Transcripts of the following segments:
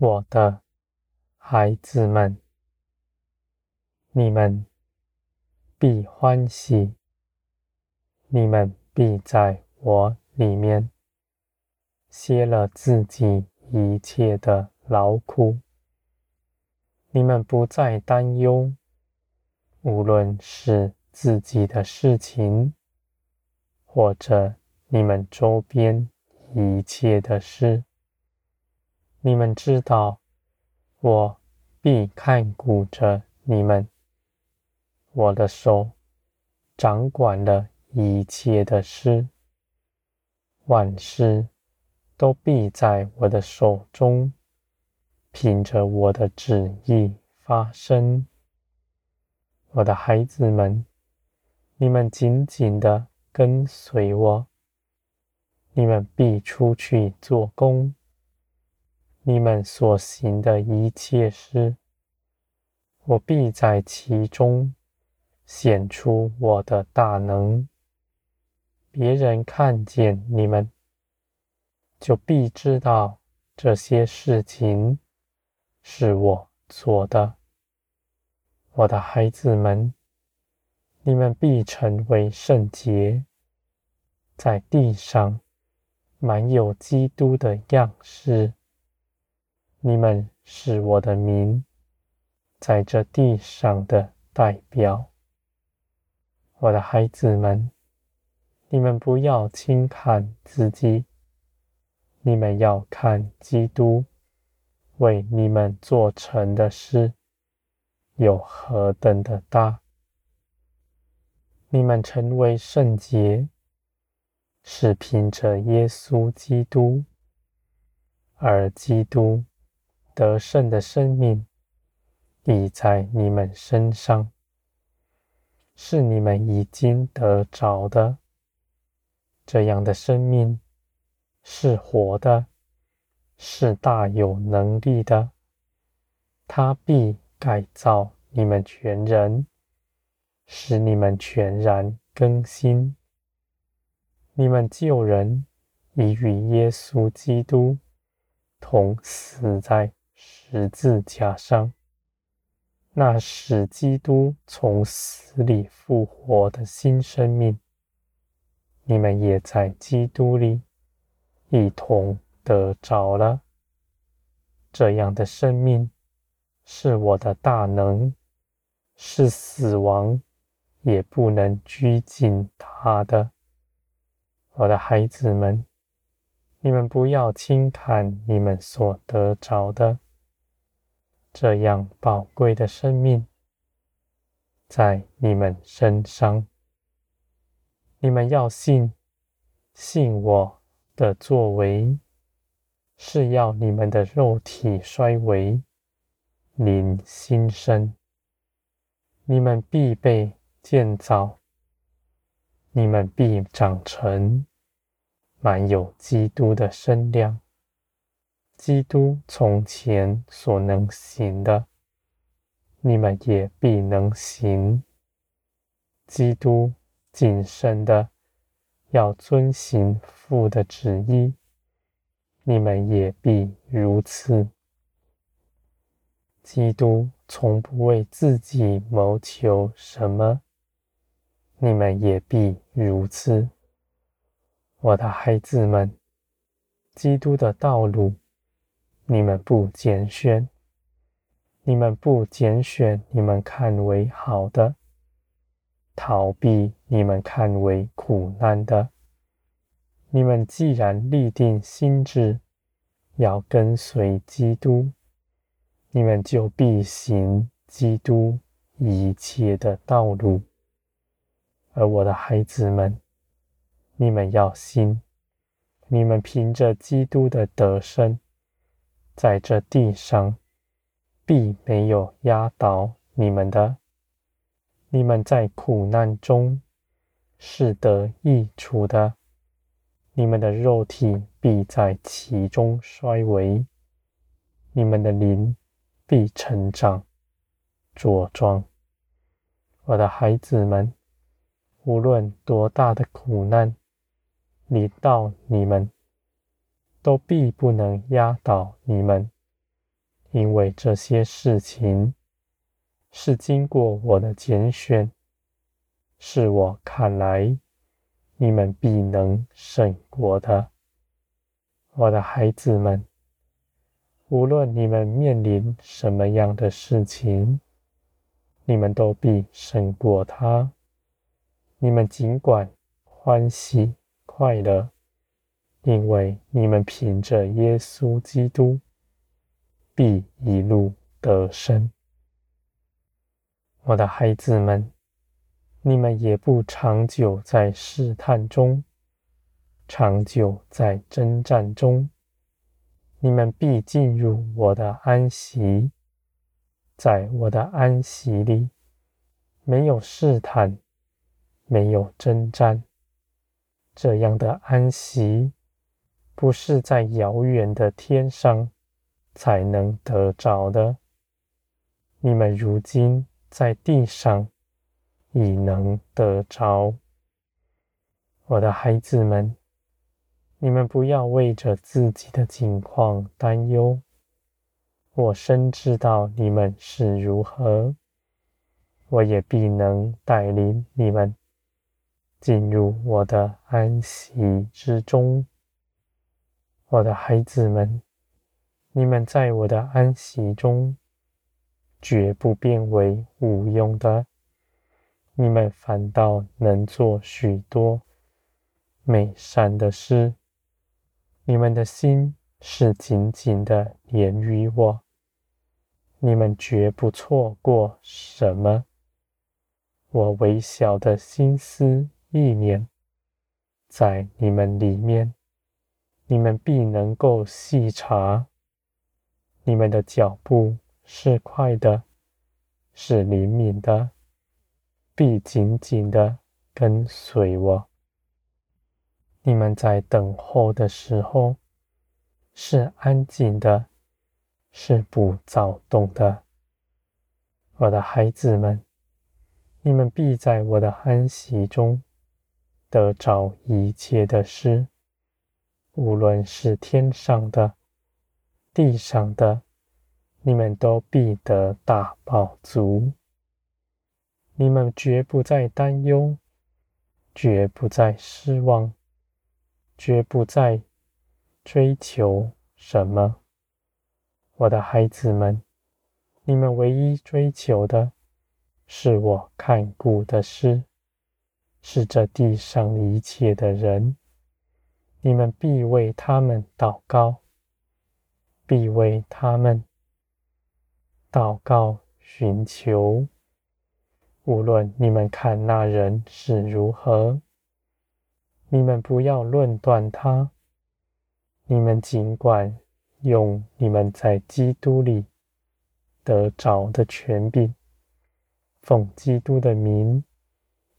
我的孩子们，你们必欢喜，你们必在我里面歇了自己一切的劳苦，你们不再担忧，无论是自己的事情，或者你们周边一切的事。你们知道，我必看顾着你们。我的手掌管了一切的事，万事都必在我的手中，凭着我的旨意发生。我的孩子们，你们紧紧地跟随我，你们必出去做工。你们所行的一切事，我必在其中显出我的大能。别人看见你们，就必知道这些事情是我做的。我的孩子们，你们必成为圣洁，在地上满有基督的样式。你们是我的民，在这地上的代表。我的孩子们，你们不要轻看自己，你们要看基督为你们做成的事有何等的大。你们成为圣洁，是凭着耶稣基督，而基督。得胜的生命已在你们身上，是你们已经得着的。这样的生命是活的，是大有能力的。他必改造你们全人，使你们全然更新。你们旧人已与耶稣基督同死在十字架上，那使基督从死里复活的新生命，你们也在基督里一同得着了。这样的生命是我的大能，是死亡也不能拘禁他的。我的孩子们，你们不要轻看你们所得着的。这样宝贵的生命在你们身上，你们要信，信我的作为是要你们的肉体衰微，灵新生。你们必被建造，你们必长成，满有基督的身量。基督从前所能行的，你们也必能行。基督谨慎的要遵行父的旨意，你们也必如此。基督从不为自己谋求什么，你们也必如此。我的孩子们，基督的道路。你们不拣选，你们不拣选，你们看为好的，逃避你们看为苦难的。你们既然立定心志要跟随基督，你们就必行基督一切的道路。而我的孩子们，你们要信，你们凭着基督的得胜。在这地上，必没有压倒你们的。你们在苦难中是得益处的，你们的肉体必在其中衰微，你们的灵必成长茁壮。我的孩子们，无论多大的苦难临到你们，都必不能压倒你们，因为这些事情是经过我的拣选，是我看来你们必能胜过的。我的孩子们，无论你们面临什么样的事情，你们都必胜过他。你们尽管欢喜快乐，因为你们凭着耶稣基督。必一路得胜，我的孩子们，你们也不长久在试探中，长久在征战中，你们必进入我的安息，在我的安息里，没有试探，没有征战，这样的安息，不是在遥远的天上。才能得着的。你们如今在地上已能得着。我的孩子们，你们不要为着自己的境况担忧。我深知道你们是如何，我也必能带领你们进入我的安息之中。我的孩子们。你们在我的安息中，绝不变为无用的，你们反倒能做许多美善的事。你们的心是紧紧的连于我，你们绝不错过什么。我微小的心思意念，在你们里面，你们必能够细察。你们的脚步是快的，是灵敏的，必紧紧的跟随我。你们在等候的时候是安静的，是不躁动的。我的孩子们，你们必在我的安息中得着一切的事，无论是天上的。地上的，你们都必得大饱足。你们绝不再担忧，绝不再失望，绝不再追求什么。我的孩子们，你们唯一追求的，是我看顾的事，是这地上一切的人。你们必为他们祷告。必为他们祷告、寻求。无论你们看那人是如何，你们不要论断他。你们尽管用你们在基督里得着的权柄，奉基督的名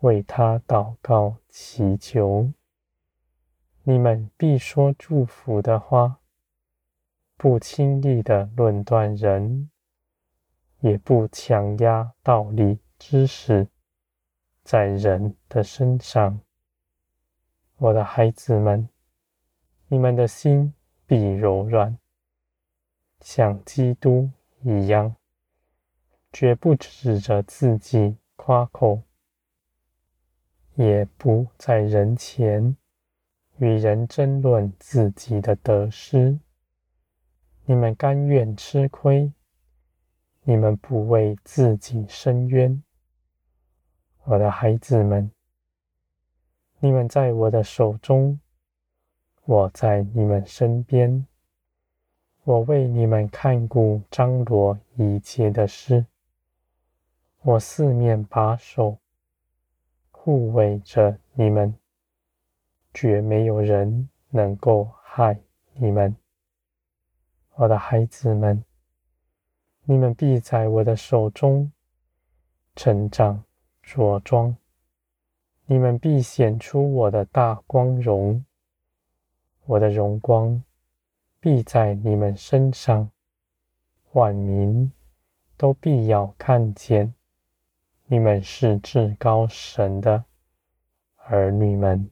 为他祷告、祈求。你们必说祝福的话。不轻易的论断人，也不强压道理知识在人的身上。我的孩子们，你们的心必柔软，像基督一样，绝不指着自己夸口，也不在人前与人争论自己的得失。你们甘愿吃亏，你们不为自己伸冤。我的孩子们，你们在我的手中，我在你们身边，我为你们看顾张罗一切的事，我四面把守，护卫着你们，绝没有人能够害你们。我的孩子们，你们必在我的手中成长茁壮，你们必显出我的大光荣，我的荣光必在你们身上，万民都必要看见，你们是至高神的儿女们。